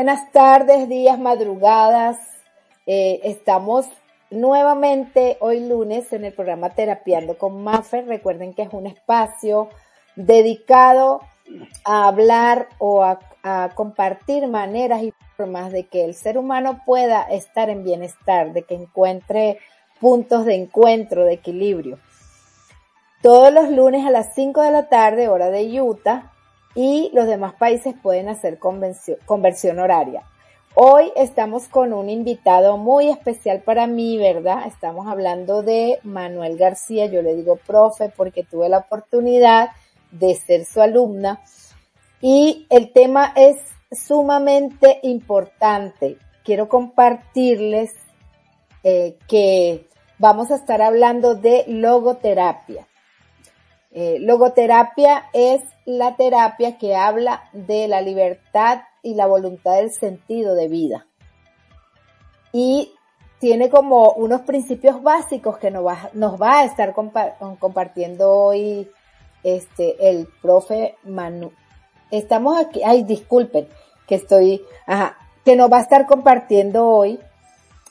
Buenas tardes, días, madrugadas. Eh, estamos nuevamente hoy lunes en el programa Terapiando con Maffer. Recuerden que es un espacio dedicado a hablar o a, a, compartir maneras y formas de que el ser humano pueda estar en bienestar, de que encuentre puntos de encuentro, de equilibrio. Todos los lunes a las 5 de la tarde, hora de Utah, y los demás países pueden hacer conversión horaria. Hoy estamos con un invitado muy especial para mí, ¿verdad? Estamos hablando de Manuel García, yo le digo profe porque tuve la oportunidad de ser su alumna y el tema es sumamente importante. Quiero compartirles eh, que vamos a estar hablando de logoterapia. Eh, logoterapia es la terapia que habla de la libertad y la voluntad del sentido de vida. Y tiene como unos principios básicos que nos va, a estar compartiendo hoy este, el profe Manu. Estamos aquí, ay, disculpen, que estoy, ajá, que nos va a estar compartiendo hoy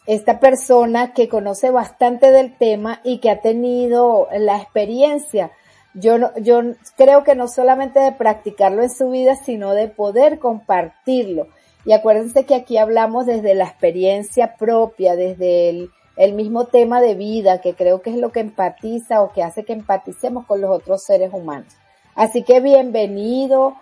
esta persona que conoce bastante del tema y que ha tenido la experiencia yo, yo creo que no solamente de practicarlo en su vida, sino de poder compartirlo. Y acuérdense que aquí hablamos desde la experiencia propia, desde el, el mismo tema de vida, que creo que es lo que empatiza o que hace que empaticemos con los otros seres humanos. Así que bienvenido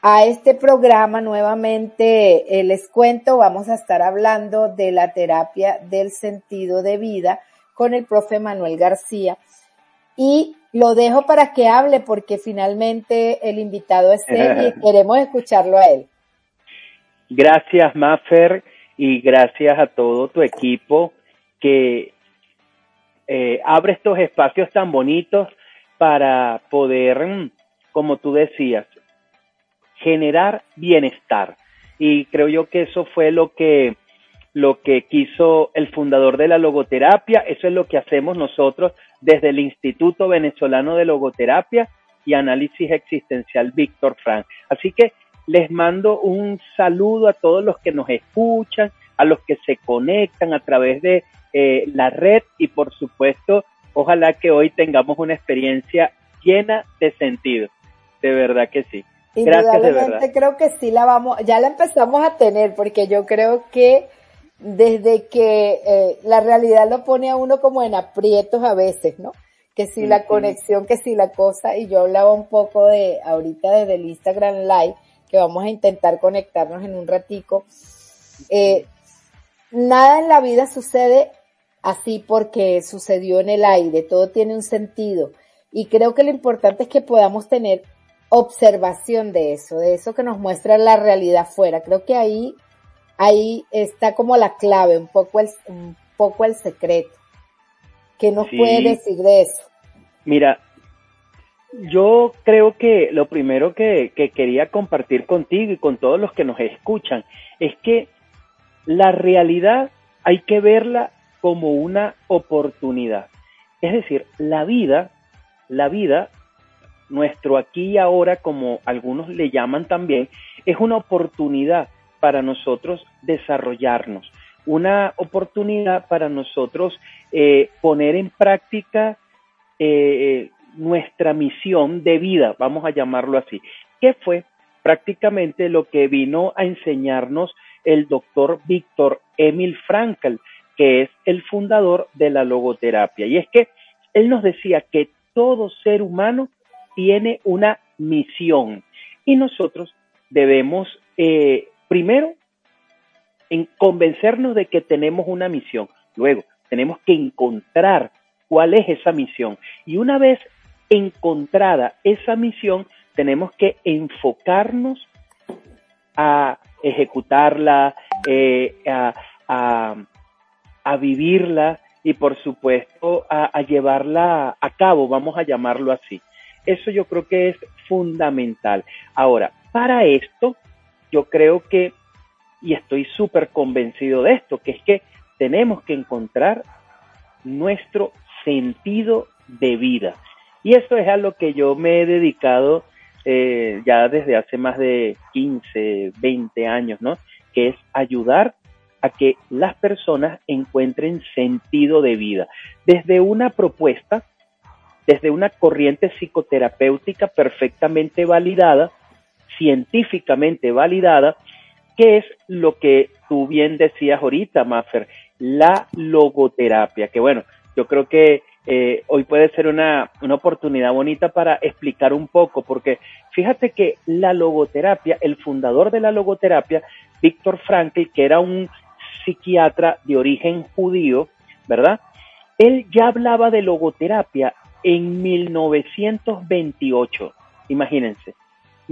a este programa nuevamente. Eh, les cuento, vamos a estar hablando de la terapia del sentido de vida con el profe Manuel García. Y lo dejo para que hable porque finalmente el invitado es él y queremos escucharlo a él. Gracias, Maffer, y gracias a todo tu equipo que eh, abre estos espacios tan bonitos para poder, mm, como tú decías, generar bienestar. Y creo yo que eso fue lo que lo que quiso el fundador de la logoterapia, eso es lo que hacemos nosotros desde el Instituto Venezolano de Logoterapia y Análisis Existencial Víctor Frank. Así que les mando un saludo a todos los que nos escuchan, a los que se conectan a través de eh, la red y por supuesto, ojalá que hoy tengamos una experiencia llena de sentido. De verdad que sí. Gracias de verdad. creo que sí la vamos, ya la empezamos a tener porque yo creo que desde que eh, la realidad lo pone a uno como en aprietos a veces, ¿no? Que si la conexión, que si la cosa, y yo hablaba un poco de ahorita desde el Instagram Live, que vamos a intentar conectarnos en un ratico. Eh, nada en la vida sucede así porque sucedió en el aire, todo tiene un sentido. Y creo que lo importante es que podamos tener observación de eso, de eso que nos muestra la realidad fuera. Creo que ahí ahí está como la clave, un poco el, un poco el secreto. ¿Qué nos puede decir de eso? Mira, yo creo que lo primero que, que quería compartir contigo y con todos los que nos escuchan es que la realidad hay que verla como una oportunidad. Es decir, la vida, la vida, nuestro aquí y ahora, como algunos le llaman también, es una oportunidad para nosotros desarrollarnos, una oportunidad para nosotros eh, poner en práctica eh, nuestra misión de vida, vamos a llamarlo así, que fue prácticamente lo que vino a enseñarnos el doctor Víctor Emil Frankl, que es el fundador de la logoterapia. Y es que él nos decía que todo ser humano tiene una misión y nosotros debemos eh, Primero, en convencernos de que tenemos una misión. Luego, tenemos que encontrar cuál es esa misión. Y una vez encontrada esa misión, tenemos que enfocarnos a ejecutarla, eh, a, vivirla y por supuesto a, a, llevarla a cabo, vamos a llamarlo así. Eso yo creo que es fundamental. Ahora, para esto yo creo que, y estoy súper convencido de esto, que es que tenemos que encontrar nuestro sentido de vida. Y eso es a lo que yo me he dedicado eh, ya desde hace más de 15, 20 años, ¿no? que es ayudar a que las personas encuentren sentido de vida. Desde una propuesta, desde una corriente psicoterapéutica perfectamente validada, científicamente validada, que es lo que tú bien decías ahorita, Maffer, la logoterapia, que bueno, yo creo que eh, hoy puede ser una, una oportunidad bonita para explicar un poco, porque fíjate que la logoterapia, el fundador de la logoterapia, Víctor Frankl, que era un psiquiatra de origen judío, ¿verdad? Él ya hablaba de logoterapia en 1928, imagínense,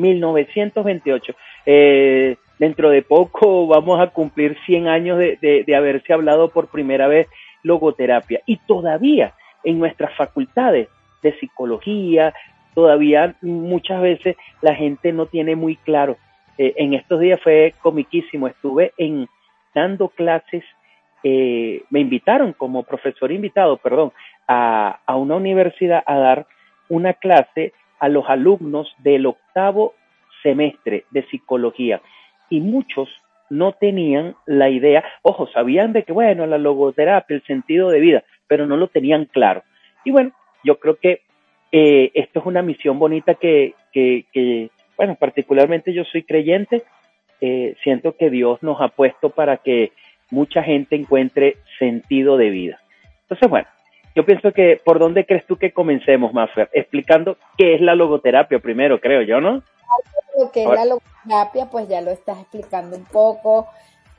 1928. Eh, dentro de poco vamos a cumplir 100 años de, de, haberse hablado por primera vez logoterapia y todavía en nuestras facultades de psicología, todavía muchas veces la gente no tiene muy claro. Eh, en estos días fue comiquísimo, estuve en dando clases, eh, me invitaron como profesor invitado, perdón, a, a una universidad a dar una clase a los alumnos del octavo semestre de psicología y muchos no tenían la idea, ojo, sabían de que, bueno, la logoterapia, el sentido de vida, pero no lo tenían claro. Y bueno, yo creo que eh, esto es una misión bonita que, que, que, bueno, particularmente yo soy creyente, eh, siento que Dios nos ha puesto para que mucha gente encuentre sentido de vida. Entonces, bueno, yo pienso que, ¿por dónde crees tú que comencemos, Maffer? Explicando qué es la logoterapia primero, creo yo, ¿no? Lo que es la logoterapia, pues ya lo estás explicando un poco.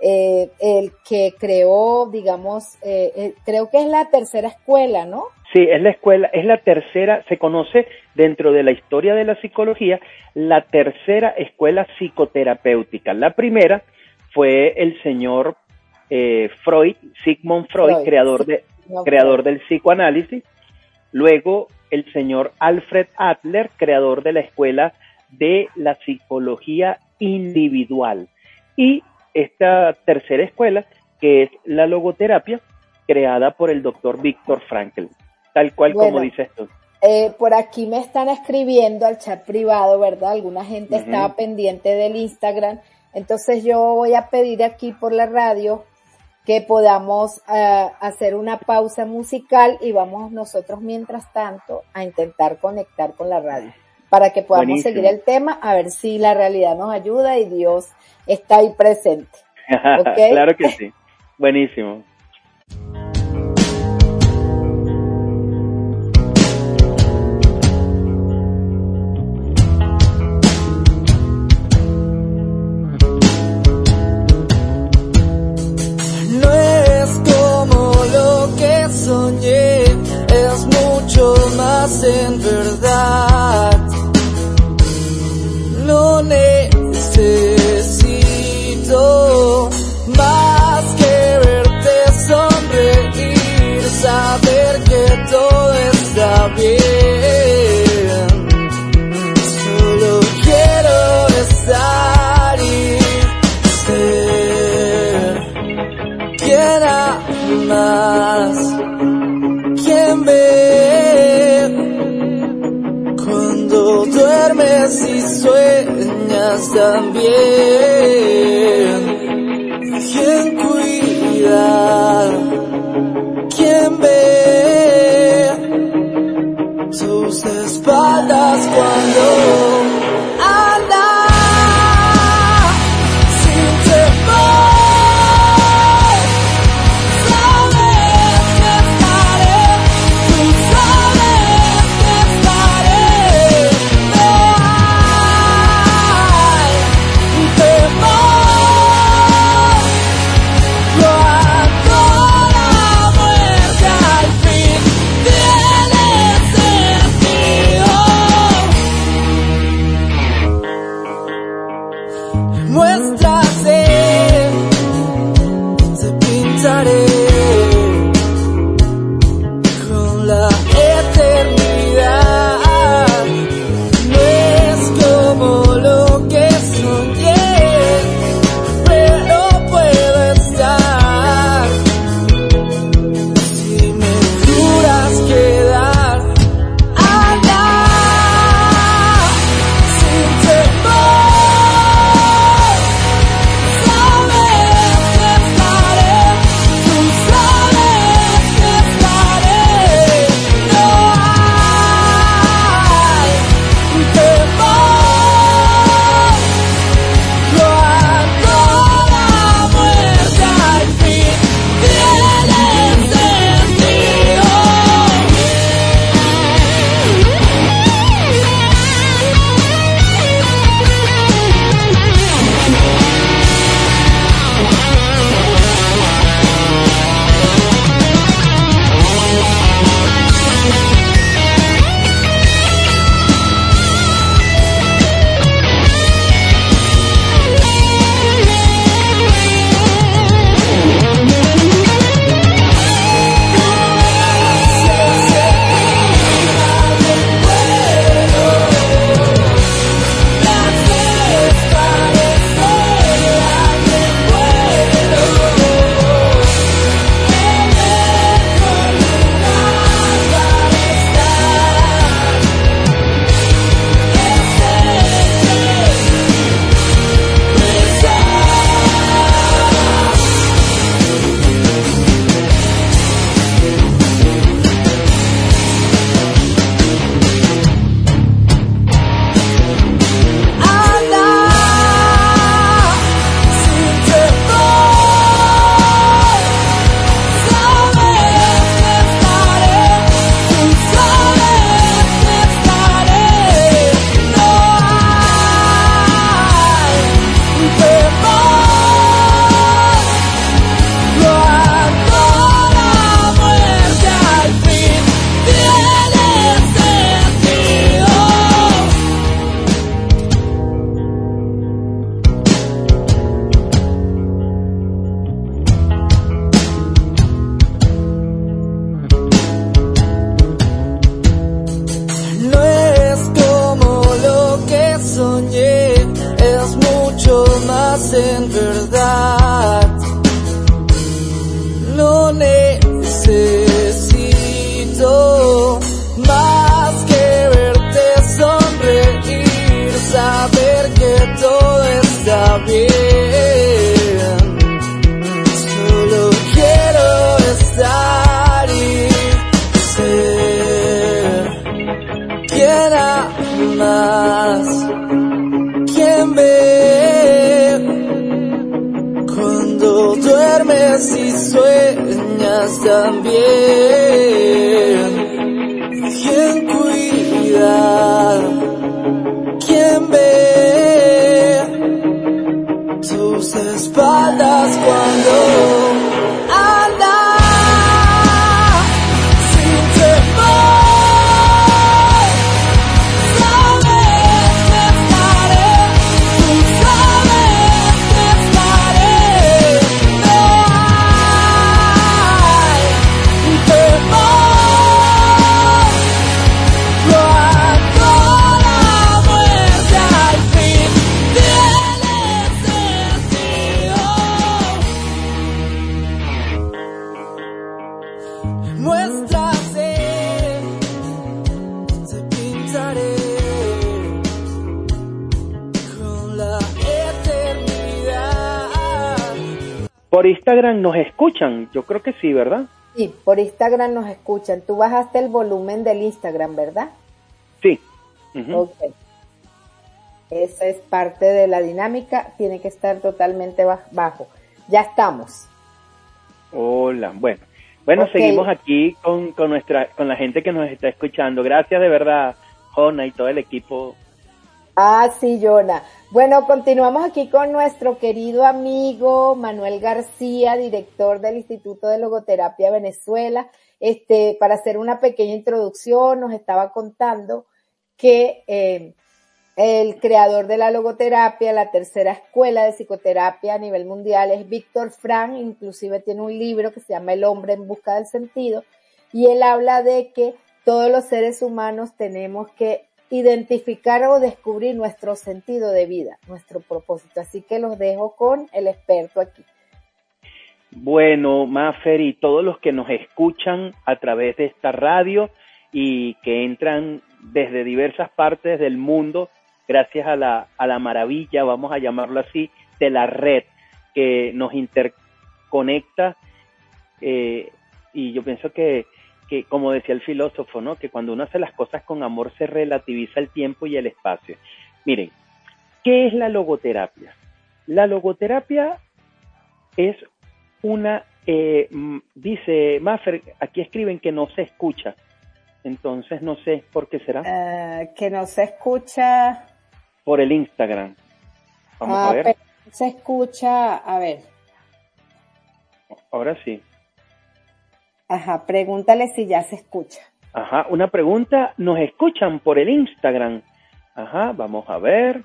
Eh, el que creó, digamos, eh, eh, creo que es la tercera escuela, ¿no? Sí, es la escuela, es la tercera, se conoce dentro de la historia de la psicología, la tercera escuela psicoterapéutica. La primera fue el señor eh, Freud, Sigmund Freud, Freud creador, de, creador del psicoanálisis. Luego el señor Alfred Adler, creador de la escuela de la psicología individual. Y esta tercera escuela, que es la logoterapia, creada por el doctor Víctor Frankl, tal cual bueno, como dices tú. Eh, por aquí me están escribiendo al chat privado, ¿verdad? Alguna gente uh -huh. estaba pendiente del Instagram. Entonces yo voy a pedir aquí por la radio que podamos uh, hacer una pausa musical y vamos nosotros mientras tanto a intentar conectar con la radio para que podamos Buenísimo. seguir el tema, a ver si la realidad nos ayuda y Dios está ahí presente. ¿Okay? claro que sí. Buenísimo. En verdad. No necesito más que verte sonreír, Por Instagram nos escuchan, yo creo que sí, ¿verdad? Sí, por Instagram nos escuchan. Tú bajaste el volumen del Instagram, ¿verdad? Sí. Ok. Esa es parte de la dinámica, tiene que estar totalmente ba- bajo. Ya estamos. Hola, bueno. Bueno, seguimos aquí con, con nuestra con la gente que nos está escuchando. Gracias de verdad, Jona y todo el equipo. Ah, sí, Yona. Bueno, continuamos aquí con nuestro querido amigo Manuel García, director del Instituto de Logoterapia Venezuela. Este, para hacer una pequeña introducción, nos estaba contando que eh, el creador de la logoterapia, la tercera escuela de psicoterapia a nivel mundial es Víctor Frank, inclusive tiene un libro que se llama El hombre en busca del sentido, y él habla de que todos los seres humanos tenemos que identificar o descubrir nuestro sentido de vida, nuestro propósito. Así que los dejo con el experto aquí. Bueno, Mafer y todos los que nos escuchan a través de esta radio y que entran desde diversas partes del mundo, gracias a la, a la maravilla, vamos a llamarlo así, de la red que nos interconecta. eh, y yo pienso que, que, como decía el filósofo, ¿no? que cuando uno hace las cosas con amor se relativiza el tiempo y el espacio. Miren, ¿qué es la logoterapia? La logoterapia es una, eh, dice Maffer, aquí escriben que no se escucha, entonces no sé por qué será, Ah, que no se escucha. por el Instagram. Vamos Ah, a ver, se escucha, a ver, ahora sí. Ajá, pregúntale si ya se escucha. Ajá, una pregunta, ¿nos escuchan por el Instagram? Ajá, vamos a ver.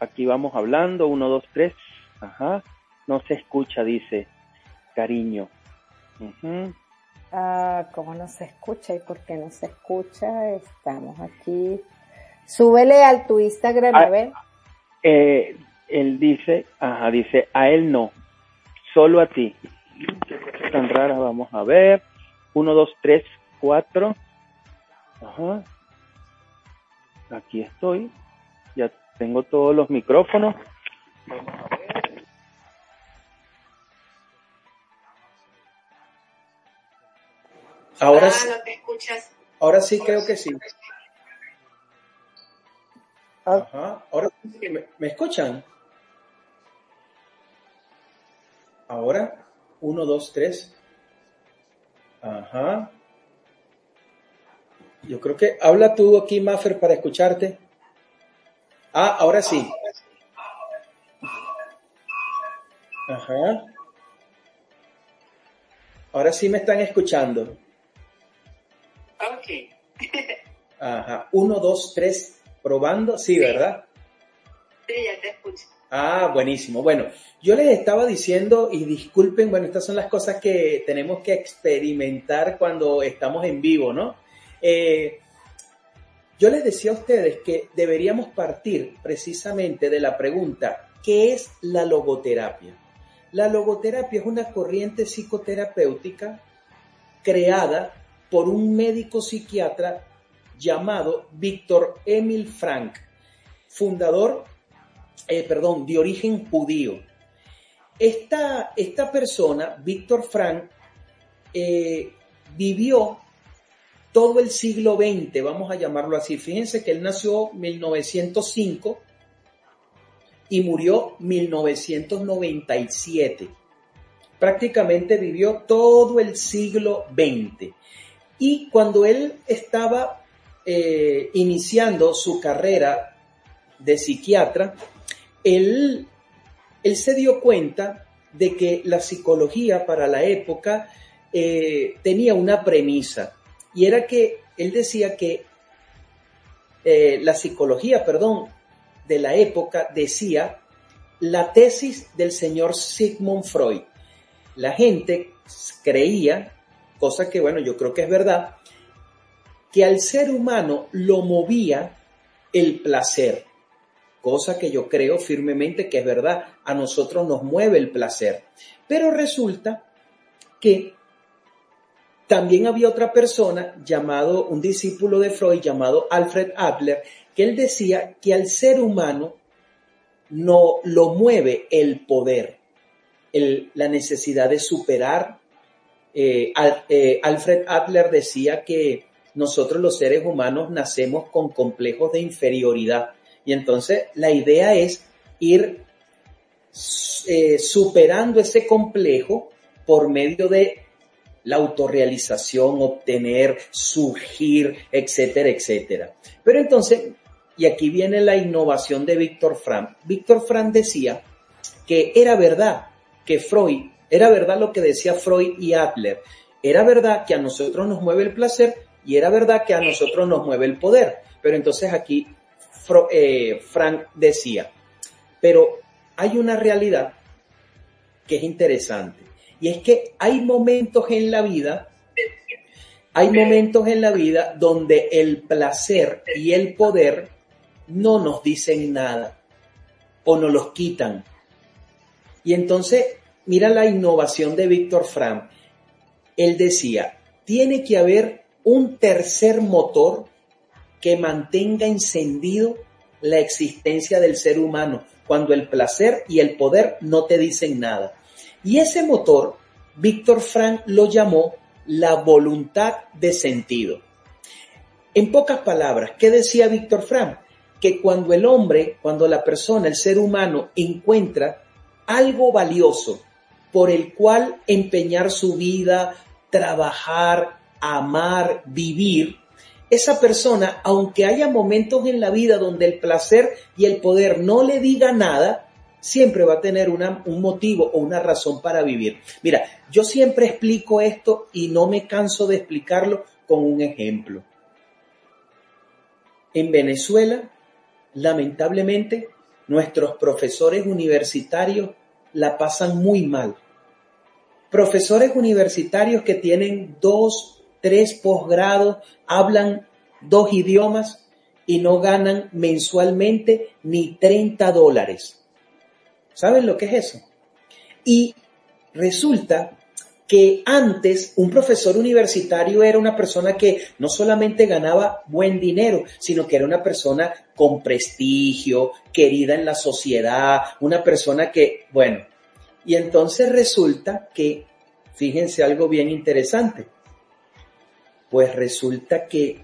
Aquí vamos hablando, uno, dos, tres. Ajá, no se escucha, dice cariño. Ah, ¿cómo no se escucha? ¿Y por qué no se escucha? Estamos aquí. Súbele al tu Instagram, a Ah, ver. Eh, él dice, ajá, dice, a él no, solo a ti. Tan raras, vamos a ver. Uno, dos, tres, cuatro. Ajá. Aquí estoy. Ya tengo todos los micrófonos. Ahora, Ah, sí- no te escuchas. ahora sí creo que sí. Ok. Ajá. Ahora sí, ¿me, me escuchan? Ahora, uno, dos, tres. Ajá. Yo creo que habla tú aquí, Maffer, para escucharte. Ah, ahora sí. Ajá. Ahora sí me están escuchando. Ok. Ajá. Uno, dos, tres. Probando. Sí, ¿verdad? Sí, ya te escucho. Ah, buenísimo. Bueno, yo les estaba diciendo, y disculpen, bueno, estas son las cosas que tenemos que experimentar cuando estamos en vivo, ¿no? Eh, yo les decía a ustedes que deberíamos partir precisamente de la pregunta, ¿qué es la logoterapia? La logoterapia es una corriente psicoterapéutica creada por un médico psiquiatra llamado Víctor Emil Frank, fundador, eh, perdón, de origen judío. Esta, esta persona, Víctor Frank, eh, vivió todo el siglo XX, vamos a llamarlo así. Fíjense que él nació en 1905 y murió 1997. Prácticamente vivió todo el siglo XX. Y cuando él estaba eh, iniciando su carrera de psiquiatra, él, él, se dio cuenta de que la psicología para la época eh, tenía una premisa y era que él decía que eh, la psicología, perdón, de la época decía la tesis del señor Sigmund Freud. La gente creía, cosa que bueno, yo creo que es verdad, que al ser humano lo movía el placer, cosa que yo creo firmemente que es verdad, a nosotros nos mueve el placer. Pero resulta que también había otra persona llamado, un discípulo de Freud llamado Alfred Adler, que él decía que al ser humano no lo mueve el poder, la necesidad de superar. Eh, eh, Alfred Adler decía que nosotros los seres humanos nacemos con complejos de inferioridad y entonces la idea es ir eh, superando ese complejo por medio de la autorrealización, obtener, surgir, etcétera, etcétera. Pero entonces, y aquí viene la innovación de Víctor Frank. Víctor Frank decía que era verdad que Freud, era verdad lo que decía Freud y Adler, era verdad que a nosotros nos mueve el placer y era verdad que a nosotros nos mueve el poder. Pero entonces aquí eh, Frank decía, pero hay una realidad que es interesante y es que hay momentos en la vida, hay momentos en la vida donde el placer y el poder no nos dicen nada o nos los quitan. Y entonces, mira la innovación de Víctor Fram. Él decía, tiene que haber un tercer motor que mantenga encendido la existencia del ser humano cuando el placer y el poder no te dicen nada. Y ese motor, Víctor Frank lo llamó la voluntad de sentido. En pocas palabras, ¿qué decía Víctor Frank? Que cuando el hombre, cuando la persona, el ser humano encuentra algo valioso por el cual empeñar su vida, trabajar, amar, vivir, esa persona, aunque haya momentos en la vida donde el placer y el poder no le diga nada, siempre va a tener un motivo o una razón para vivir. Mira, yo siempre explico esto y no me canso de explicarlo con un ejemplo. En Venezuela, lamentablemente, nuestros profesores universitarios la pasan muy mal. Profesores universitarios que tienen dos, tres posgrados, hablan dos idiomas y no ganan mensualmente ni 30 dólares. ¿Saben lo que es eso? Y resulta que antes un profesor universitario era una persona que no solamente ganaba buen dinero, sino que era una persona con prestigio, querida en la sociedad, una persona que, bueno, y entonces resulta que, fíjense algo bien interesante, pues resulta que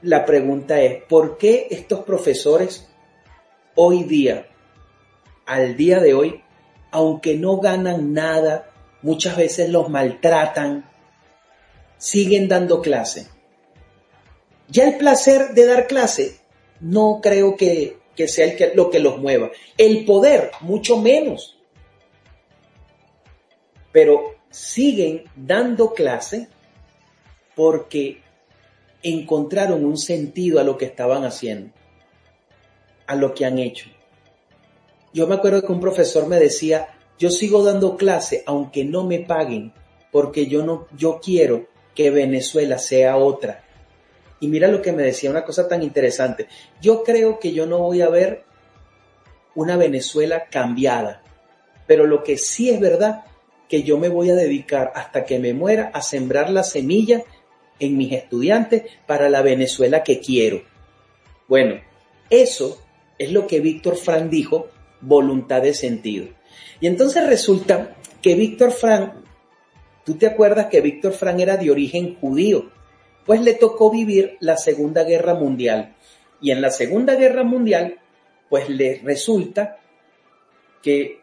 la pregunta es, ¿por qué estos profesores hoy día, al día de hoy, aunque no ganan nada, muchas veces los maltratan, siguen dando clase? Ya el placer de dar clase no creo que, sea el que, lo que los mueva. El poder, mucho menos. Pero siguen dando clase porque encontraron un sentido a lo que estaban haciendo, a lo que han hecho. Yo me acuerdo que un profesor me decía, yo sigo dando clase aunque no me paguen, porque yo no, yo quiero que Venezuela sea otra. Y mira lo que me decía, una cosa tan interesante. Yo creo que yo no voy a ver una Venezuela cambiada, pero lo que sí es verdad, que yo me voy a dedicar hasta que me muera a sembrar la semilla en mis estudiantes para la Venezuela que quiero. Bueno, eso es lo que Víctor Frank dijo, voluntad de sentido. Y entonces resulta que Víctor Frank, tú te acuerdas que Víctor Frank era de origen judío, pues le tocó vivir la Segunda Guerra Mundial. Y en la Segunda Guerra Mundial, pues le resulta que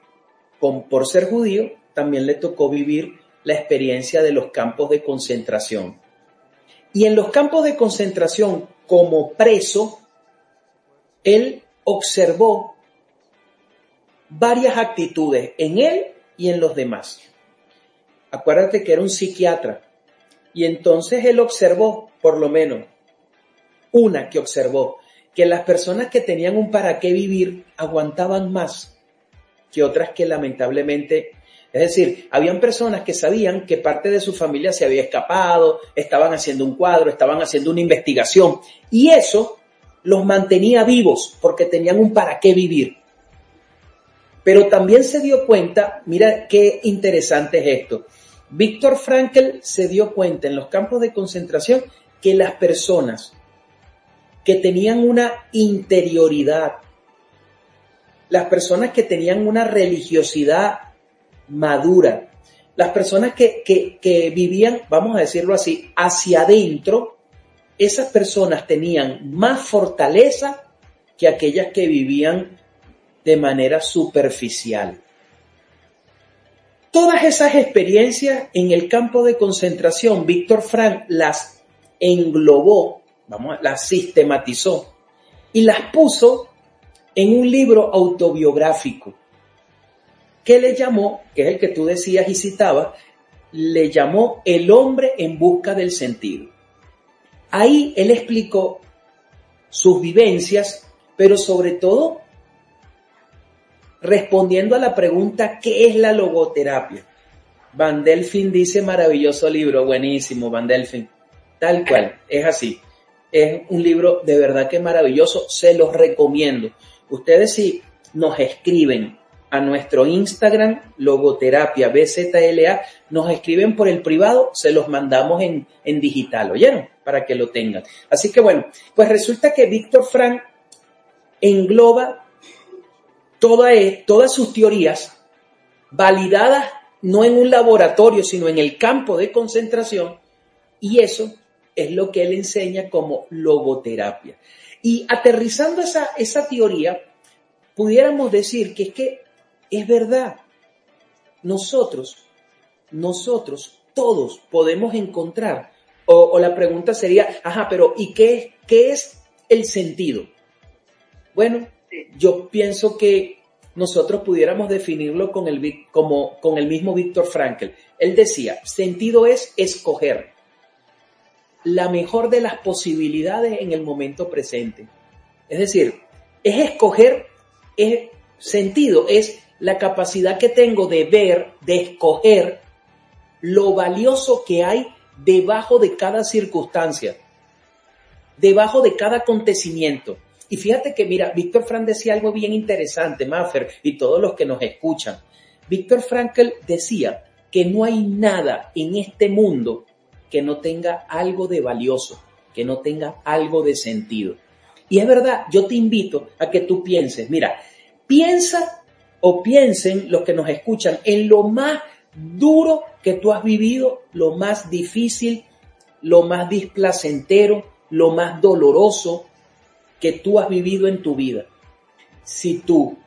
con, por ser judío, también le tocó vivir la experiencia de los campos de concentración. Y en los campos de concentración, como preso, él observó varias actitudes en él y en los demás. Acuérdate que era un psiquiatra. Y entonces él observó, por lo menos, una que observó, que las personas que tenían un para qué vivir aguantaban más que otras que lamentablemente es decir, habían personas que sabían que parte de su familia se había escapado, estaban haciendo un cuadro, estaban haciendo una investigación, y eso los mantenía vivos porque tenían un para qué vivir. Pero también se dio cuenta, mira qué interesante es esto, Víctor Frankl se dio cuenta en los campos de concentración que las personas que tenían una interioridad, las personas que tenían una religiosidad madura, las personas que, que, vivían, vamos a decirlo así, hacia adentro, esas personas tenían más fortaleza que aquellas que vivían de manera superficial. Todas esas experiencias en el campo de concentración, Víctor Frank las englobó, vamos, las sistematizó y las puso en un libro autobiográfico que le llamó, que es el que tú decías y citabas, le llamó El hombre en busca del sentido. Ahí él explicó sus vivencias, pero sobre todo respondiendo a la pregunta ¿qué es la logoterapia? Van Delfin dice maravilloso libro, buenísimo, Van Delfin. Tal cual, es así. Es un libro de verdad que maravilloso, se los recomiendo. Ustedes si nos escriben a nuestro Instagram, Logoterapia BZLA, nos escriben por el privado, se los mandamos en, en digital, ¿oyeron? Para que lo tengan. Así que bueno, pues resulta que Víctor Frank engloba toda, todas sus teorías validadas no en un laboratorio, sino en el campo de concentración, y eso es lo que él enseña como logoterapia. Y aterrizando esa, esa teoría, pudiéramos decir que es que es verdad. Nosotros, nosotros, todos podemos encontrar, o, o la pregunta sería, ajá, pero ¿y qué, qué es el sentido? Bueno, yo pienso que nosotros pudiéramos definirlo con el, como, con el mismo Víctor Frankl. Él decía, sentido es escoger la mejor de las posibilidades en el momento presente. Es decir, es escoger, es sentido, es la capacidad que tengo de ver, de escoger lo valioso que hay debajo de cada circunstancia, debajo de cada acontecimiento. Y fíjate que, mira, Víctor Frank decía algo bien interesante, Maffer, y todos los que nos escuchan. Víctor Frankl decía que no hay nada en este mundo que no tenga algo de valioso, que no tenga algo de sentido. Y es verdad, yo te invito a que tú pienses, mira, piensa o piensen los que nos escuchan en lo más duro que tú has vivido, lo más difícil, lo más displacentero, lo más doloroso que tú has vivido en tu vida. Si tú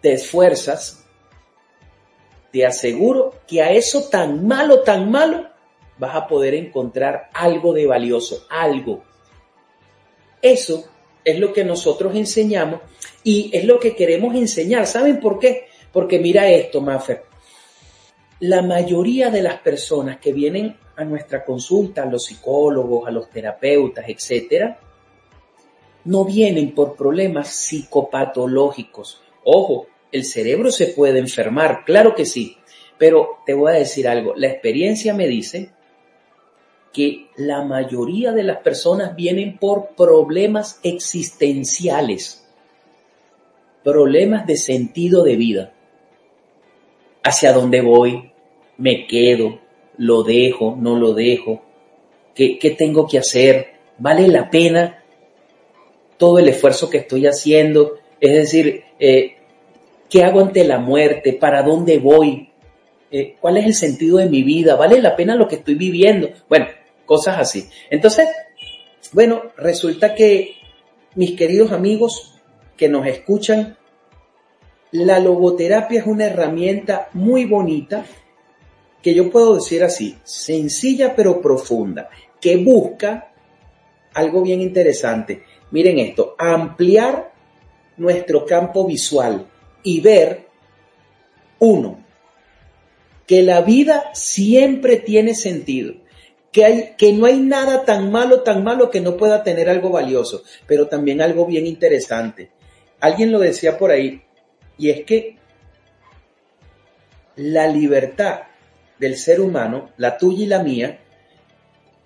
te esfuerzas, te aseguro que a eso tan malo, tan malo, vas a poder encontrar algo de valioso, algo. Eso es lo que nosotros enseñamos y es lo que queremos enseñar. ¿Saben por qué? Porque mira esto, Maffer. La mayoría de las personas que vienen a nuestra consulta, a los psicólogos, a los terapeutas, etcétera, no vienen por problemas psicopatológicos. Ojo, el cerebro se puede enfermar, claro que sí, pero te voy a decir algo, la experiencia me dice que la mayoría de las personas vienen por problemas existenciales, problemas de sentido de vida. ¿Hacia dónde voy? ¿Me quedo? ¿Lo dejo? ¿No lo dejo? ¿Qué, tengo que hacer? ¿Vale la pena todo el esfuerzo que estoy haciendo? Es decir, eh, ¿qué hago ante la muerte? ¿Para dónde voy? Eh, ¿Cuál es el sentido de mi vida? ¿Vale la pena lo que estoy viviendo? Bueno, cosas así. Entonces, bueno, resulta que mis queridos amigos que nos escuchan, la logoterapia es una herramienta muy bonita que yo puedo decir así, sencilla pero profunda, que busca algo bien interesante. Miren esto, ampliar nuestro campo visual y ver, uno, que la vida siempre tiene sentido, que, hay, que no hay nada tan malo, tan malo que no pueda tener algo valioso, pero también algo bien interesante. Alguien lo decía por ahí, y es que la libertad del ser humano, la tuya y la mía,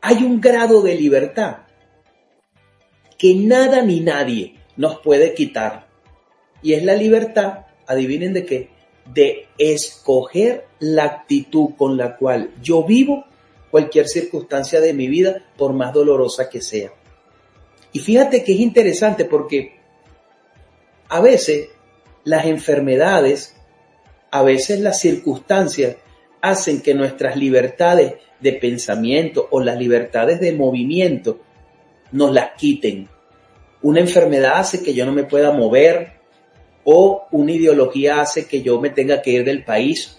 hay un grado de libertad que nada ni nadie nos puede quitar. Y es la libertad, adivinen de qué, de escoger la actitud con la cual yo vivo cualquier circunstancia de mi vida, por más dolorosa que sea. Y fíjate que es interesante porque a veces las enfermedades, a veces las circunstancias hacen que nuestras libertades de pensamiento o las libertades de movimiento nos las quiten. Una enfermedad hace que yo no me pueda mover o una ideología hace que yo me tenga que ir del país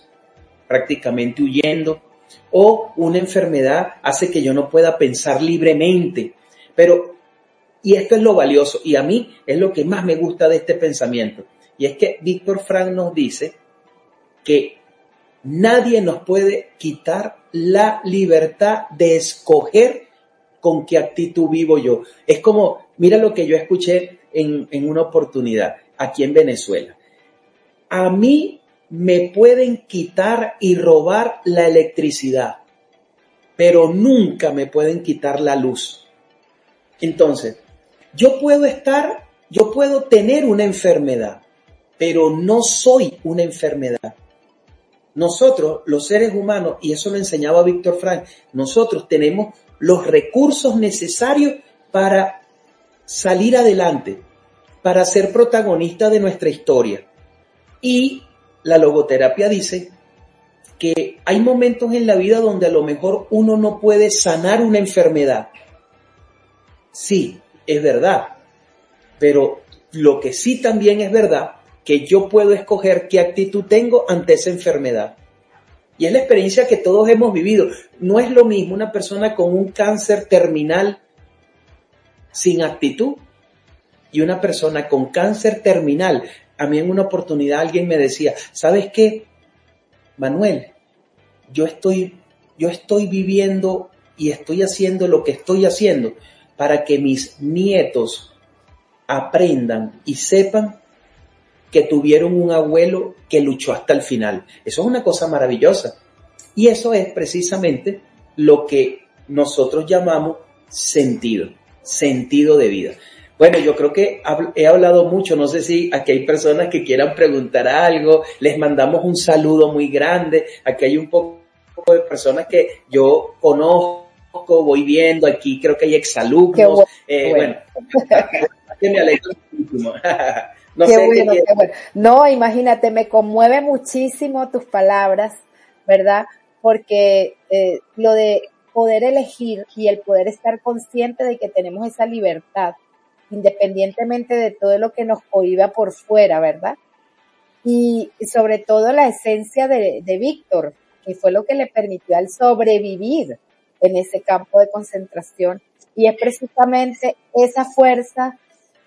prácticamente huyendo o una enfermedad hace que yo no pueda pensar libremente. Pero, y esto es lo valioso, y a mí es lo que más me gusta de este pensamiento, y es que Víctor Frank nos dice que nadie nos puede quitar la libertad de escoger con qué actitud vivo yo. Es como, mira lo que yo escuché en, en una oportunidad aquí en Venezuela. A mí me pueden quitar y robar la electricidad, pero nunca me pueden quitar la luz. Entonces, yo puedo estar, yo puedo tener una enfermedad, pero no soy una enfermedad. Nosotros, los seres humanos, y eso lo enseñaba Víctor Frank, nosotros tenemos los recursos necesarios para salir adelante, para ser protagonista de nuestra historia. Y la logoterapia dice que hay momentos en la vida donde a lo mejor uno no puede sanar una enfermedad. Sí, es verdad. Pero lo que sí también es verdad, que yo puedo escoger qué actitud tengo ante esa enfermedad. Y es la experiencia que todos hemos vivido. No es lo mismo una persona con un cáncer terminal sin actitud y una persona con cáncer terminal a mí en una oportunidad alguien me decía, ¿sabes qué? Manuel, yo estoy, yo estoy viviendo y estoy haciendo lo que estoy haciendo para que mis nietos aprendan y sepan que tuvieron un abuelo que luchó hasta el final. Eso es una cosa maravillosa. Y eso es precisamente lo que nosotros llamamos sentido, sentido de vida. Bueno, yo creo que he hablado mucho, no sé si aquí hay personas que quieran preguntar algo, les mandamos un saludo muy grande, aquí hay un poco de personas que yo conozco, voy viendo, aquí creo que hay exalumnos, bueno, eh, bueno. que me alegro muchísimo. no, qué sé bueno, qué bueno. no, imagínate, me conmueve muchísimo tus palabras, ¿verdad? Porque eh, lo de poder elegir y el poder estar consciente de que tenemos esa libertad independientemente de todo lo que nos cohiba por fuera, ¿verdad? Y sobre todo la esencia de, de Víctor, que fue lo que le permitió al sobrevivir en ese campo de concentración. Y es precisamente esa fuerza,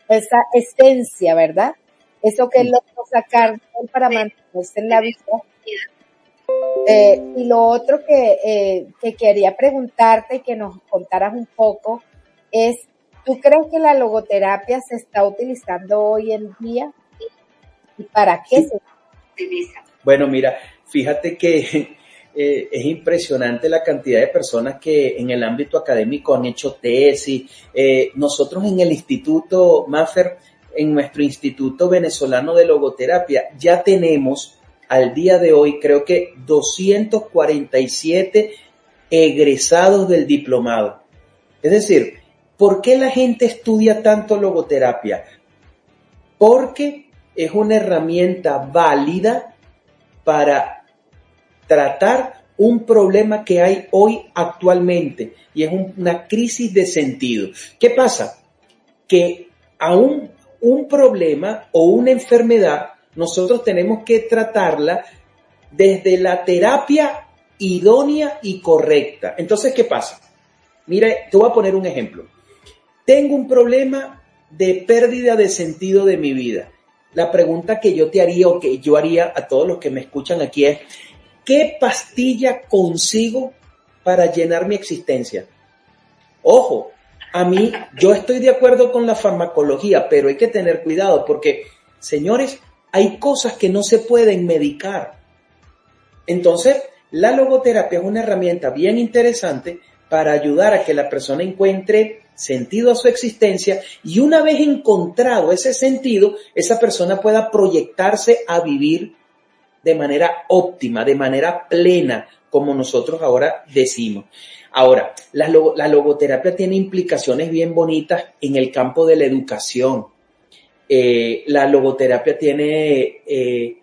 esa esencia, ¿verdad? Eso que él logró sacar para mantenerse en la vida. Eh, y lo otro que, eh, que quería preguntarte y que nos contaras un poco es ¿Tú crees que la logoterapia se está utilizando hoy en día? ¿Y para qué se utiliza? Bueno, mira, fíjate que eh, es impresionante la cantidad de personas que en el ámbito académico han hecho tesis. Eh, nosotros en el Instituto Maffer, en nuestro Instituto Venezolano de Logoterapia, ya tenemos al día de hoy creo que 247 egresados del diplomado. Es decir, ¿por qué la gente estudia tanto logoterapia? Porque es una herramienta válida para tratar un problema que hay hoy actualmente y es una crisis de sentido. ¿Qué pasa? Que aún un problema o una enfermedad nosotros tenemos que tratarla desde la terapia idónea y correcta. Entonces, ¿qué pasa? Mire, te voy a poner un ejemplo. Tengo un problema de pérdida de sentido de mi vida. La pregunta que yo te haría o que yo haría a todos los que me escuchan aquí es, ¿qué pastilla consigo para llenar mi existencia? Ojo, a mí yo estoy de acuerdo con la farmacología, pero hay que tener cuidado porque, señores, hay cosas que no se pueden medicar. Entonces, la logoterapia es una herramienta bien interesante para ayudar a que la persona encuentre sentido a su existencia y una vez encontrado ese sentido, esa persona pueda proyectarse a vivir de manera óptima, de manera plena, como nosotros ahora decimos. Ahora, la, logoterapia tiene implicaciones bien bonitas en el campo de la educación. Eh, la logoterapia tiene, eh,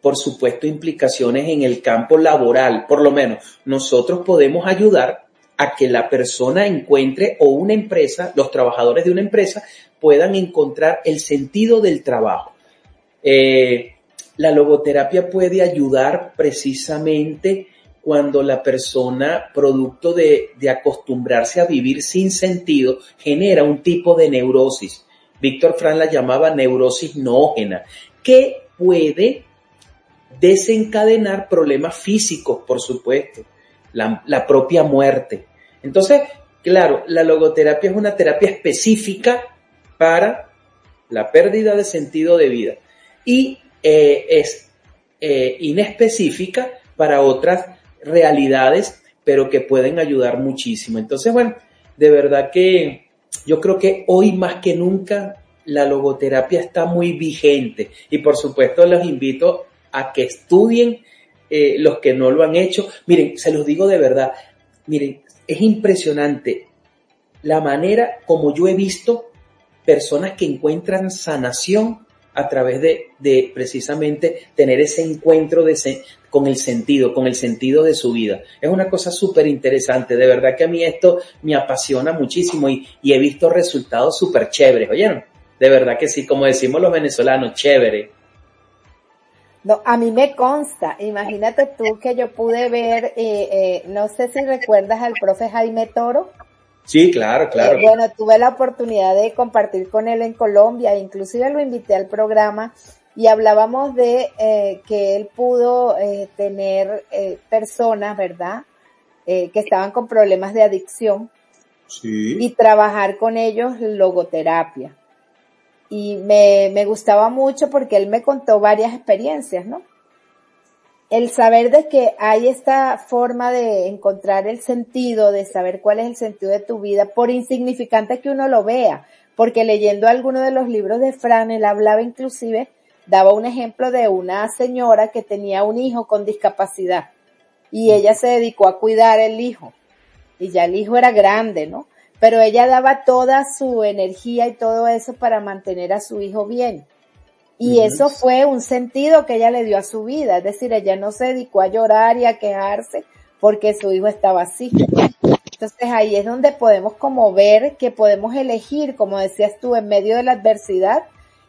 por supuesto, implicaciones en el campo laboral. Por lo menos, nosotros podemos ayudar a que la persona encuentre o una empresa, los trabajadores de una empresa, puedan encontrar el sentido del trabajo. Eh, la logoterapia puede ayudar precisamente cuando la persona, producto de, acostumbrarse a vivir sin sentido, genera un tipo de neurosis. Víctor Fran la llamaba neurosis noógena, que puede desencadenar problemas físicos, por supuesto, la, la propia muerte. Entonces, claro, la logoterapia es una terapia específica para la pérdida de sentido de vida y eh, es eh, inespecífica para otras realidades, pero que pueden ayudar muchísimo. Entonces, bueno, de verdad que yo creo que hoy más que nunca la logoterapia está muy vigente y por supuesto los invito a que estudien eh, los que no lo han hecho. Miren, se los digo de verdad, miren, es impresionante la manera como yo he visto personas que encuentran sanación a través de, de precisamente tener ese encuentro de, con el sentido, con el sentido de su vida. Es una cosa súper interesante, de verdad que a mí esto me apasiona muchísimo y, y he visto resultados súper chéveres, ¿oyeron? De verdad que sí, como decimos los venezolanos, chévere. No, a mí me consta, imagínate tú que yo pude ver, eh, eh, no sé si recuerdas al profe Jaime Toro. Sí, claro, claro. Eh, bueno, tuve la oportunidad de compartir con él en Colombia, inclusive lo invité al programa y hablábamos de eh, que él pudo eh, tener eh, personas, ¿verdad? que estaban con problemas de adicción sí. y trabajar con ellos logoterapia y me, me gustaba mucho porque él me contó varias experiencias, ¿no? El saber de que hay esta forma de encontrar el sentido, de saber cuál es el sentido de tu vida, por insignificante que uno lo vea, porque leyendo algunos de los libros de Fran, él hablaba inclusive, daba un ejemplo de una señora que tenía un hijo con discapacidad y ella se dedicó a cuidar el hijo y ya el hijo era grande, ¿no? pero ella daba toda su energía y todo eso para mantener a su hijo bien. Y eso fue un sentido que ella le dio a su vida, es decir, ella no se dedicó a llorar y a quejarse porque su hijo estaba así. Entonces ahí es donde podemos como ver que podemos elegir, como decías tú, en medio de la adversidad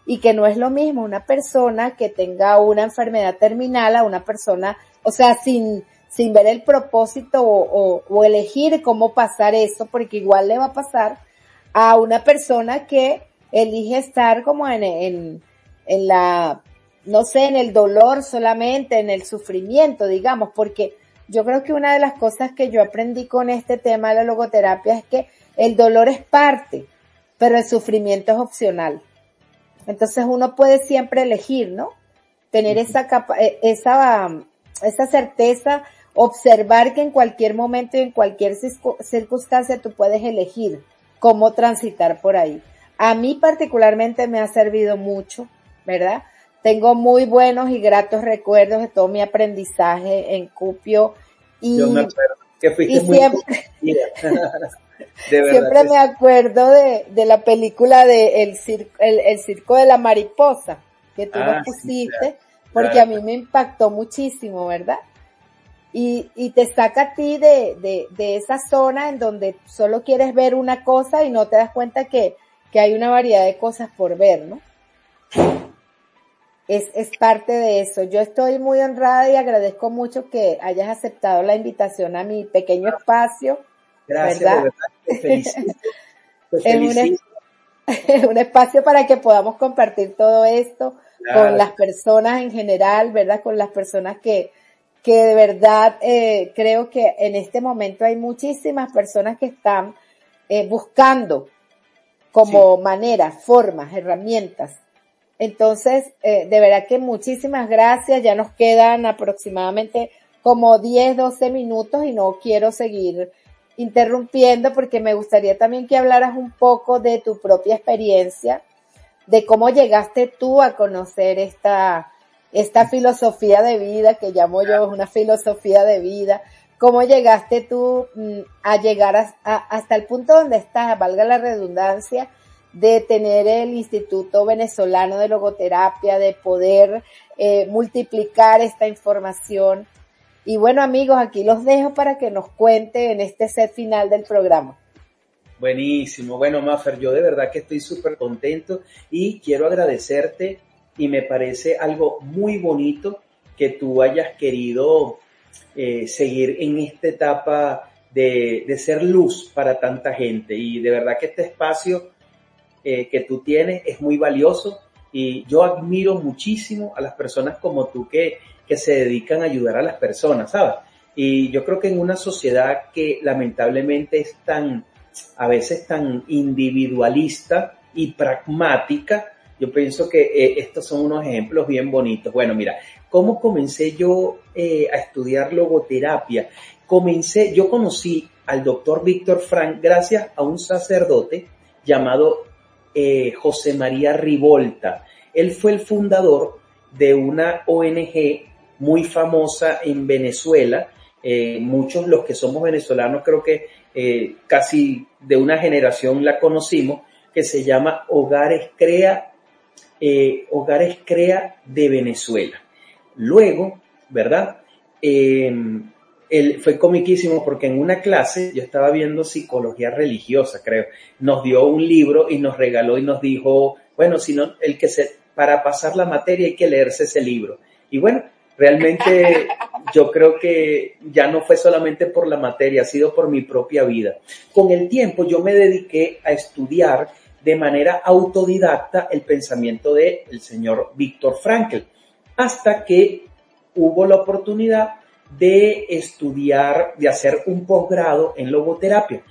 y que no es lo mismo una persona que tenga una enfermedad terminal a una persona, o sea, sin, sin ver el propósito o, o, elegir cómo pasar eso, porque igual le va a pasar a una persona que elige estar como en, en, en la, no sé, en el dolor solamente, en el sufrimiento, digamos, porque yo creo que una de las cosas que yo aprendí con este tema de la logoterapia es que el dolor es parte, pero el sufrimiento es opcional. Entonces uno puede siempre elegir, ¿no? Tener esa capa esa, esa certeza observar que en cualquier momento y en cualquier circunstancia tú puedes elegir cómo transitar por ahí. A mí particularmente me ha servido mucho, ¿verdad? Tengo muy buenos y gratos recuerdos de todo mi aprendizaje en Cupio y Yo me acuerdo que fuiste y muy siempre- consentida. De verdad siempre me acuerdo de, de la película de el, cir- el, el circo de la mariposa que tú Ah, sí, pusiste, claro, porque claro. a mí me impactó muchísimo, ¿verdad? Y, y te saca a ti de, de, de esa zona en donde solo quieres ver una cosa y no te das cuenta que, que hay una variedad de cosas por ver, ¿no? Es, es parte de eso. Yo estoy muy honrada y agradezco mucho que hayas aceptado la invitación a mi pequeño espacio Gracias, ¿verdad? de verdad. Te felicito. Te En un espacio para que podamos compartir todo esto Claro. con las personas en general, ¿verdad? Con las personas que, que de verdad eh, creo que en este momento hay muchísimas personas que están eh, buscando como maneras, formas, herramientas. Entonces, eh, de verdad que muchísimas gracias. Ya nos quedan aproximadamente como 10, 12 minutos y no quiero seguir interrumpiendo porque me gustaría también que hablaras un poco de tu propia experiencia, de cómo llegaste tú a conocer esta, esta filosofía de vida que llamo yo una filosofía de vida, cómo llegaste tú mm, a llegar hasta el punto donde estás, valga la redundancia, de tener el Instituto Venezolano de Logoterapia, de poder eh, multiplicar esta información. Y bueno amigos, aquí los dejo para que nos cuente en este set final del programa. Buenísimo. Bueno, Maffer, yo de verdad que estoy súper contento y quiero agradecerte y me parece algo muy bonito que tú hayas querido eh, seguir en esta etapa de, de ser luz para tanta gente y de verdad que este espacio eh, que tú tienes es muy valioso y yo admiro muchísimo a las personas como tú que, que se dedican a ayudar a las personas, ¿sabes? Y yo creo que en una sociedad que lamentablemente es tan, a veces tan individualista y pragmática, yo pienso que eh, estos son unos ejemplos bien bonitos. Bueno, mira, ¿cómo comencé yo eh, a estudiar logoterapia? Comencé, yo conocí al doctor Víctor Frank gracias a un sacerdote llamado eh, José María Rivolta. Él fue el fundador de una ONG muy famosa en Venezuela. Eh, muchos los que somos venezolanos creo que eh, casi de una generación la conocimos, que se llama Hogares Crea, Hogares Crea de Venezuela. Luego, ¿verdad? Fue comiquísimo porque en una clase yo estaba viendo psicología religiosa, creo. Nos dio un libro y nos regaló y nos dijo, bueno, si no, el que se, para pasar la materia hay que leerse ese libro. Y bueno, realmente yo creo que ya no fue solamente por la materia, ha sido por mi propia vida. Con el tiempo yo me dediqué a estudiar de manera autodidacta el pensamiento del el señor Víctor Frankl, hasta que hubo la oportunidad de estudiar, de hacer un posgrado en logoterapia.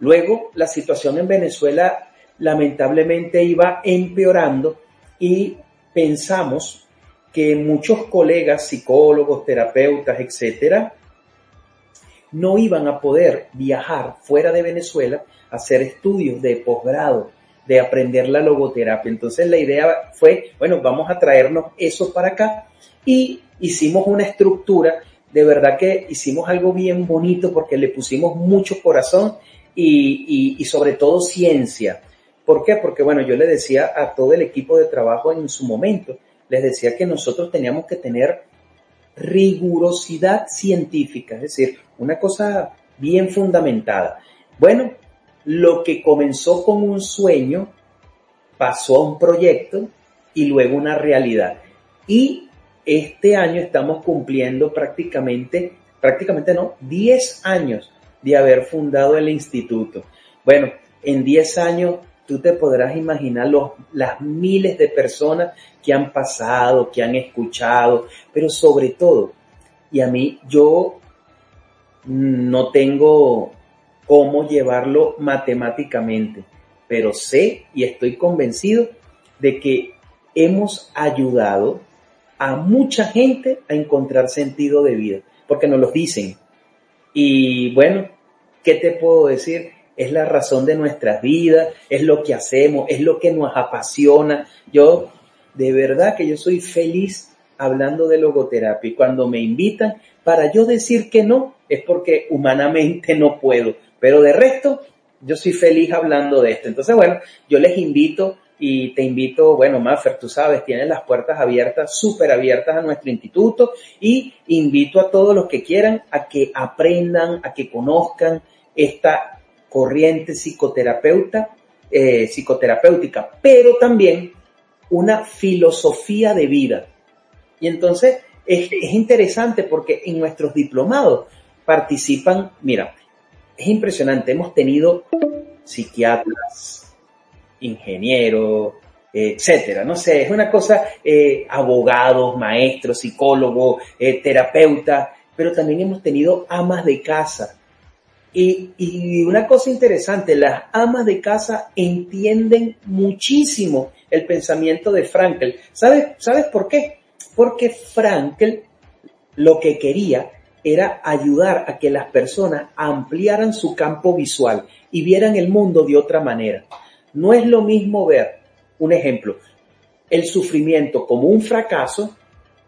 Luego, la situación en Venezuela lamentablemente iba empeorando y pensamos que muchos colegas, psicólogos, terapeutas, etcétera, no iban a poder viajar fuera de Venezuela a hacer estudios de posgrado, de aprender la logoterapia. Entonces la idea fue, bueno, vamos a traernos eso para acá y hicimos una estructura, de verdad que hicimos algo bien bonito porque le pusimos mucho corazón y, y, y sobre todo ciencia. ¿Por qué? Porque bueno, yo le decía a todo el equipo de trabajo en su momento, les decía que nosotros teníamos que tener rigurosidad científica, es decir, una cosa bien fundamentada. Bueno, lo que comenzó con un sueño pasó a un proyecto y luego una realidad. Y este año estamos cumpliendo prácticamente, prácticamente no, 10 años de haber fundado el instituto. Bueno, en 10 años tú te podrás imaginar los, las miles de personas que han pasado, que han escuchado, pero sobre todo, y a mí yo no tengo cómo llevarlo matemáticamente, pero sé y estoy convencido de que hemos ayudado a mucha gente a encontrar sentido de vida, porque nos lo dicen. Y bueno, ¿qué te puedo decir? Es la razón de nuestras vidas, es lo que hacemos, es lo que nos apasiona. Yo, de verdad que yo soy feliz hablando de logoterapia cuando me invitan, para yo decir que no, es porque humanamente no puedo, pero de resto, yo soy feliz hablando de esto. Entonces, bueno, yo les invito y te invito, bueno, Maffer, tú sabes, tienes las puertas abiertas, súper abiertas a nuestro instituto y invito a todos los que quieran a que aprendan, a que conozcan esta corriente psicoterapeuta, eh, psicoterapéutica, pero también una filosofía de vida. Y entonces es, es interesante porque en nuestros diplomados participan, mira, es impresionante, hemos tenido psiquiatras, ingeniero, etcétera. No sé, es una cosa, eh, abogados, maestros, psicólogos, eh, terapeutas, pero también hemos tenido amas de casa. Y, y una cosa interesante, las amas de casa entienden muchísimo el pensamiento de Frankel. ¿Sabes, ¿Sabes por qué? Porque Frankel lo que quería era ayudar a que las personas ampliaran su campo visual y vieran el mundo de otra manera. No es lo mismo ver, un ejemplo, el sufrimiento como un fracaso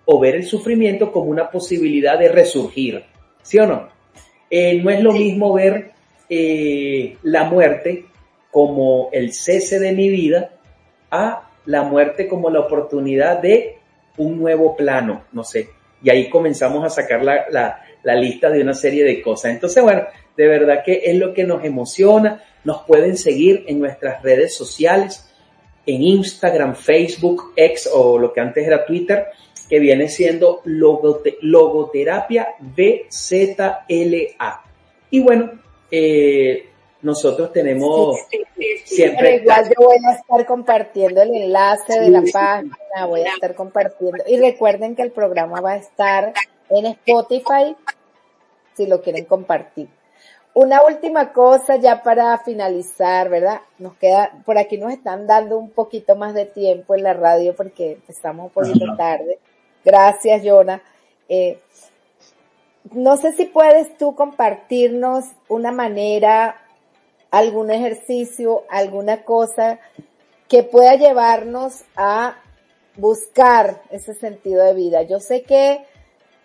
o ver el sufrimiento como una posibilidad de resurgir. ¿Sí o no? Eh, no es lo mismo ver eh, la muerte como el cese de mi vida a la muerte como la oportunidad de un nuevo plano, no sé. Y ahí comenzamos a sacar la, la, la lista de una serie de cosas. Entonces, bueno, de verdad que es lo que nos emociona. Nos pueden seguir en nuestras redes sociales, en Instagram, Facebook, X o lo que antes era Twitter, que viene siendo logote Logoterapia BZLA. Y bueno, eh, nosotros tenemos Sí, sí, sí. siempre... Pero igual yo voy a estar compartiendo el enlace de la página, voy a estar compartiendo. Y recuerden que el programa va a estar en Spotify si lo quieren compartir. Una última cosa ya para finalizar, ¿verdad? Nos queda, por aquí nos están dando un poquito más de tiempo en la radio porque estamos un poquito Ajá. tarde. Gracias, Jonah. Eh, no sé si puedes tú compartirnos una manera, algún ejercicio, alguna cosa que pueda llevarnos a buscar ese sentido de vida. Yo sé que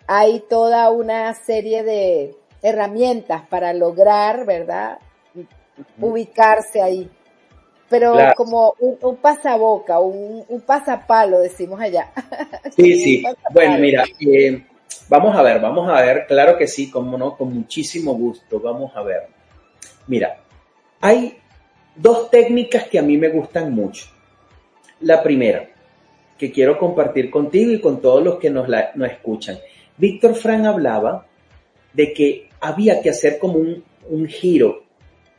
hay toda una serie de herramientas para lograr, ¿verdad? Ubicarse ahí. Pero Claro. como un, un pasaboca, un, un pasapalo, decimos allá. Sí, sí. Bueno, mira, eh, vamos a ver, vamos a ver, claro que sí, como no, con muchísimo gusto, vamos a ver. Mira, hay dos técnicas que a mí me gustan mucho. La primera, que quiero compartir contigo y con todos los que nos, la, nos escuchan. Víctor Frank hablaba de que había que hacer como un, un giro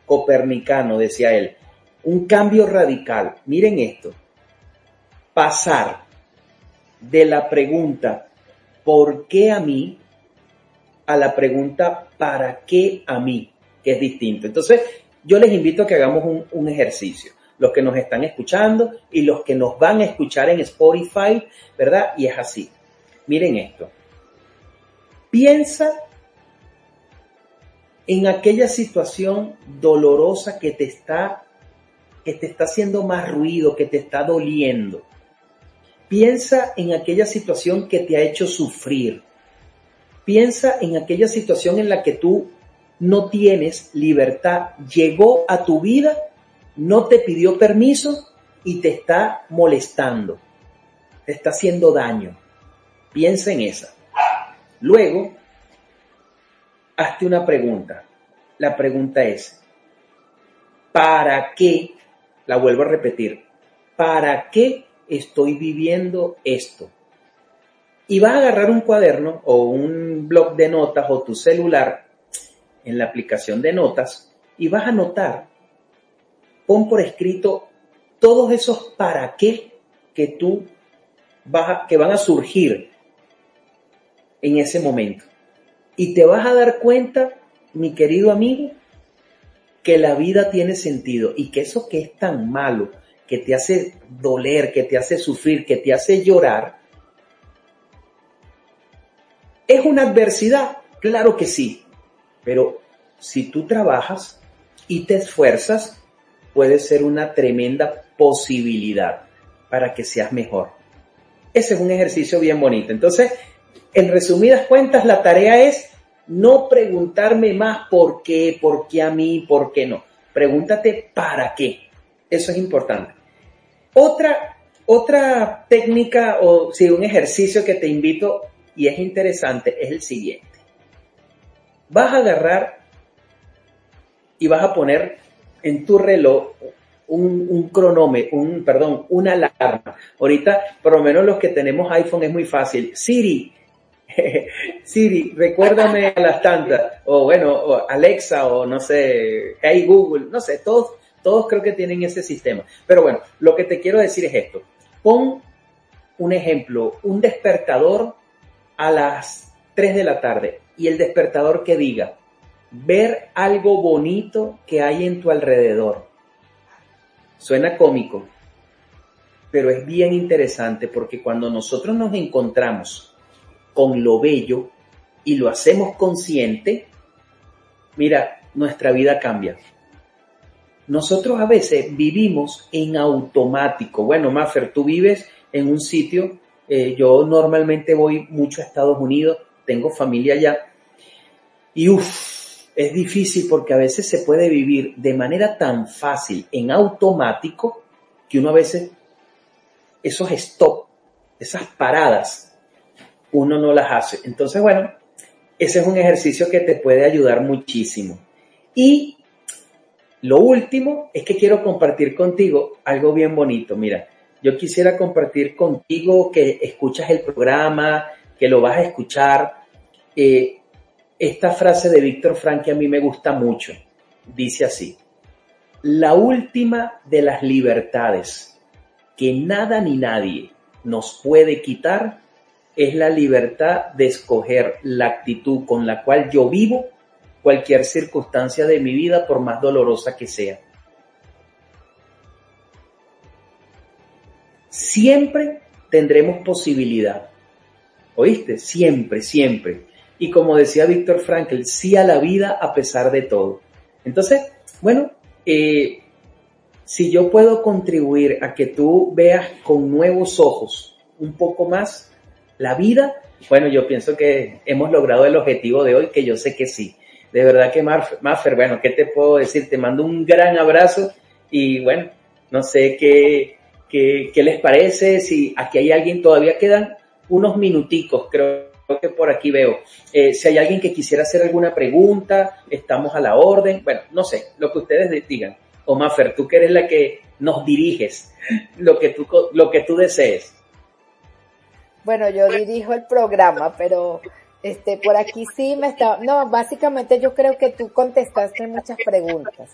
copernicano, decía él, un cambio radical. Miren esto, pasar de la pregunta ¿por qué a mí? a la pregunta ¿para qué a mí? que es distinto. Entonces, yo les invito a que hagamos un, un ejercicio. Los que nos están escuchando y los que nos van a escuchar en Spotify, ¿verdad? Y es así. Miren esto. Piensa en aquella situación dolorosa que te está que te está haciendo más ruido, que te está doliendo. Piensa en aquella situación que te ha hecho sufrir. Piensa en aquella situación en la que tú no tienes libertad. Llegó a tu vida, no te pidió permiso y te está molestando. Te está haciendo daño. Piensa en esa. Luego, hazte una pregunta. La pregunta es, ¿para qué? La vuelvo a repetir. ¿Para qué estoy viviendo esto? Y vas a agarrar un cuaderno o un blog de notas o tu celular en la aplicación de notas y vas a anotar, pon por escrito todos esos para qué que tú vas a- que van a surgir en ese momento. Y te vas a dar cuenta, mi querido amigo, que la vida tiene sentido y que eso que es tan malo, que te hace doler, que te hace sufrir, que te hace llorar, ¿Es una adversidad? Claro que sí. Pero si tú trabajas y te esfuerzas, puede ser una tremenda posibilidad para que seas mejor. Ese es un ejercicio bien bonito. Entonces, en resumidas cuentas, la tarea es no preguntarme más por qué, por qué a mí, por qué no. Pregúntate para qué. Eso es importante. Otra, otra técnica o si un ejercicio que te invito y es interesante es el siguiente. Vas a agarrar y vas a poner en tu reloj un, un cronómetro, un, perdón, una alarma. Ahorita, por lo menos los que tenemos iPhone es muy fácil. Siri, Siri, recuérdame a las tantas, o bueno, Alexa, o no sé, Hey Google, no sé, todos, todos creo que tienen ese sistema. Pero bueno, lo que te quiero decir es esto. Pon un ejemplo, un despertador a las 3 de la tarde y el despertador que diga, ver algo bonito que hay en tu alrededor. Suena cómico, pero es bien interesante porque cuando nosotros nos encontramos con lo bello y lo hacemos consciente, mira, nuestra vida cambia. Nosotros a veces vivimos en automático. Bueno, Maffer, tú vives en un sitio, eh, yo normalmente voy mucho a Estados Unidos, tengo familia allá, y uff, es difícil porque a veces se puede vivir de manera tan fácil en automático que uno a veces esos stop, esas paradas, uno no las hace. Entonces, bueno, ese es un ejercicio que te puede ayudar muchísimo. Y lo último es que quiero compartir contigo algo bien bonito. Mira, yo quisiera compartir contigo que escuchas el programa, que lo vas a escuchar. Eh, esta frase de Víctor Frank que a mí me gusta mucho. Dice así, la última de las libertades que nada ni nadie nos puede quitar es la libertad de escoger la actitud con la cual yo vivo cualquier circunstancia de mi vida, por más dolorosa que sea. Siempre tendremos posibilidad. ¿Oíste? Siempre, siempre. Y como decía Víctor Frankl, sí a la vida a pesar de todo. Entonces, bueno, eh, si yo puedo contribuir a que tú veas con nuevos ojos un poco más la vida, bueno, yo pienso que hemos logrado el objetivo de hoy, que yo sé que sí. De verdad que Maffer, bueno, ¿qué te puedo decir? Te mando un gran abrazo y bueno, no sé qué, qué, qué les parece, si aquí hay alguien, todavía quedan unos minuticos, creo que por aquí veo. Eh, si hay alguien que quisiera hacer alguna pregunta, estamos a la orden. Bueno, no sé, lo que ustedes digan. O Maffer, tú que eres la que nos diriges, lo que tú, lo que tú desees. Bueno, yo dirijo el programa, pero este por aquí sí me estaba, no, básicamente yo creo que tú contestaste muchas preguntas,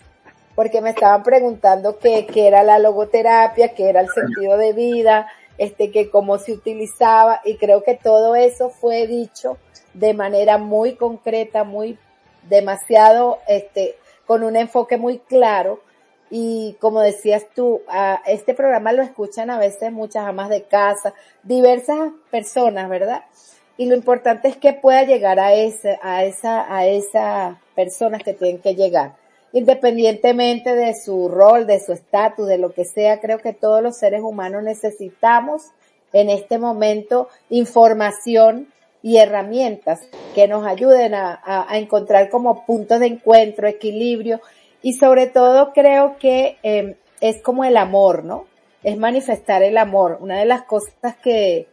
porque me estaban preguntando qué, era la logoterapia, qué era el sentido de vida, este que cómo se utilizaba y creo que todo eso fue dicho de manera muy concreta, muy demasiado este con un enfoque muy claro y como decías tú, este programa lo escuchan a veces muchas amas de casa, diversas personas, ¿verdad? Y lo importante es que pueda llegar a ese, a esa, a esas personas que tienen que llegar. Independientemente de su rol, de su estatus, de lo que sea, creo que todos los seres humanos necesitamos en este momento información y herramientas que nos ayuden a, a encontrar como puntos de encuentro, equilibrio y sobre todo creo que eh, es como el amor, ¿no? Es manifestar el amor. Una de las cosas que,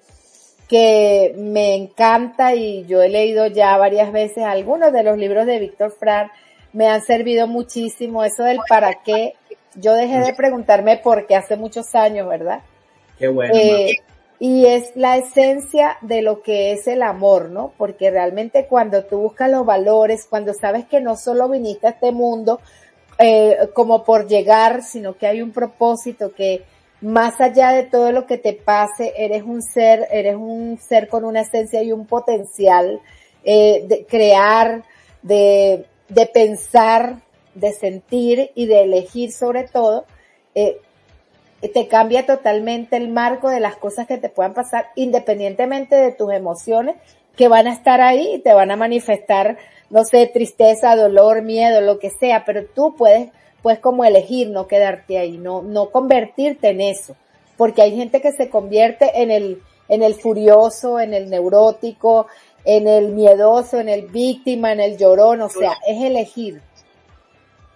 que me encanta y yo he leído ya varias veces algunos de los libros de Víctor Frank, me han servido muchísimo eso del para qué. Yo dejé de preguntarme por qué hace muchos años, ¿verdad? Qué bueno. Eh, y es la esencia de lo que es el amor, ¿no? Porque realmente cuando tú buscas los valores, cuando sabes que no solo viniste a este mundo eh, como por llegar, sino que hay un propósito que más allá de todo lo que te pase, eres un ser, eres un ser con una esencia y un potencial eh, de crear, de, de pensar, de sentir y de elegir sobre todo, eh, te cambia totalmente el marco de las cosas que te puedan pasar, independientemente de tus emociones que van a estar ahí y te van a manifestar, no sé, tristeza, dolor, miedo, lo que sea, pero tú puedes, puedes como elegir no quedarte ahí, no, no convertirte en eso, porque hay gente que se convierte en el, en el furioso, en el neurótico, en el miedoso, en el víctima, en el llorón, o sea, es elegir.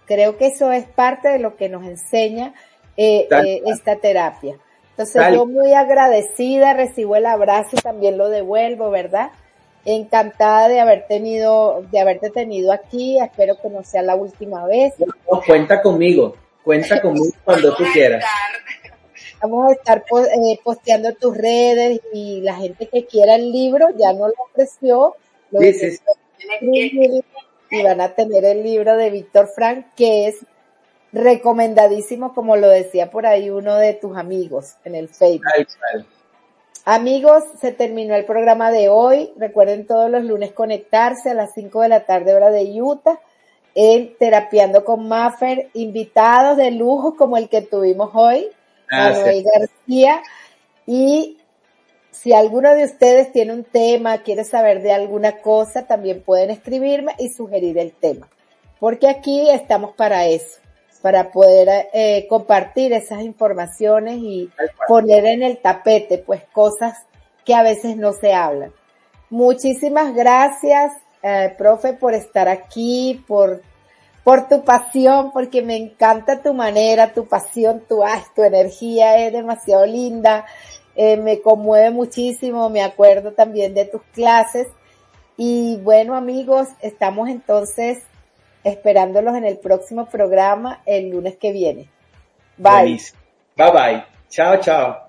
Creo que eso es parte de lo que nos enseña eh, eh, esta terapia. Entonces yo muy agradecida, recibo el abrazo y también lo devuelvo, ¿verdad? Encantada de haber tenido, de haberte tenido aquí, espero que no sea la última vez. No, cuenta conmigo, cuenta conmigo cuando tú quieras. Vamos a estar eh, posteando tus redes y la gente que quiera el libro ya no lo ofreció, lo Sí, sí, sí. Tienes que- y van a tener el libro de Víctor Frank que es recomendadísimo como lo decía por ahí uno de tus amigos en el Facebook. Amigos, se terminó el programa de hoy. Recuerden todos los lunes conectarse a las 5 de la tarde hora de Utah en Terapiando con Maffer, invitados de lujo como el que tuvimos hoy, Gracias. Manuel García. Y si alguno de ustedes tiene un tema, quiere saber de alguna cosa, también pueden escribirme y sugerir el tema. Porque aquí estamos para eso, para poder eh, compartir esas informaciones y poner en el tapete, pues cosas que a veces no se hablan. Muchísimas gracias, eh, profe, por estar aquí, por, por tu pasión, porque me encanta tu manera, tu pasión, tu, ay, tu energía es demasiado linda, eh, me conmueve muchísimo, me acuerdo también de tus clases. Y bueno, amigos, estamos entonces esperándolos en el próximo programa el lunes que viene. Bye. Bye bye. Chao, chao.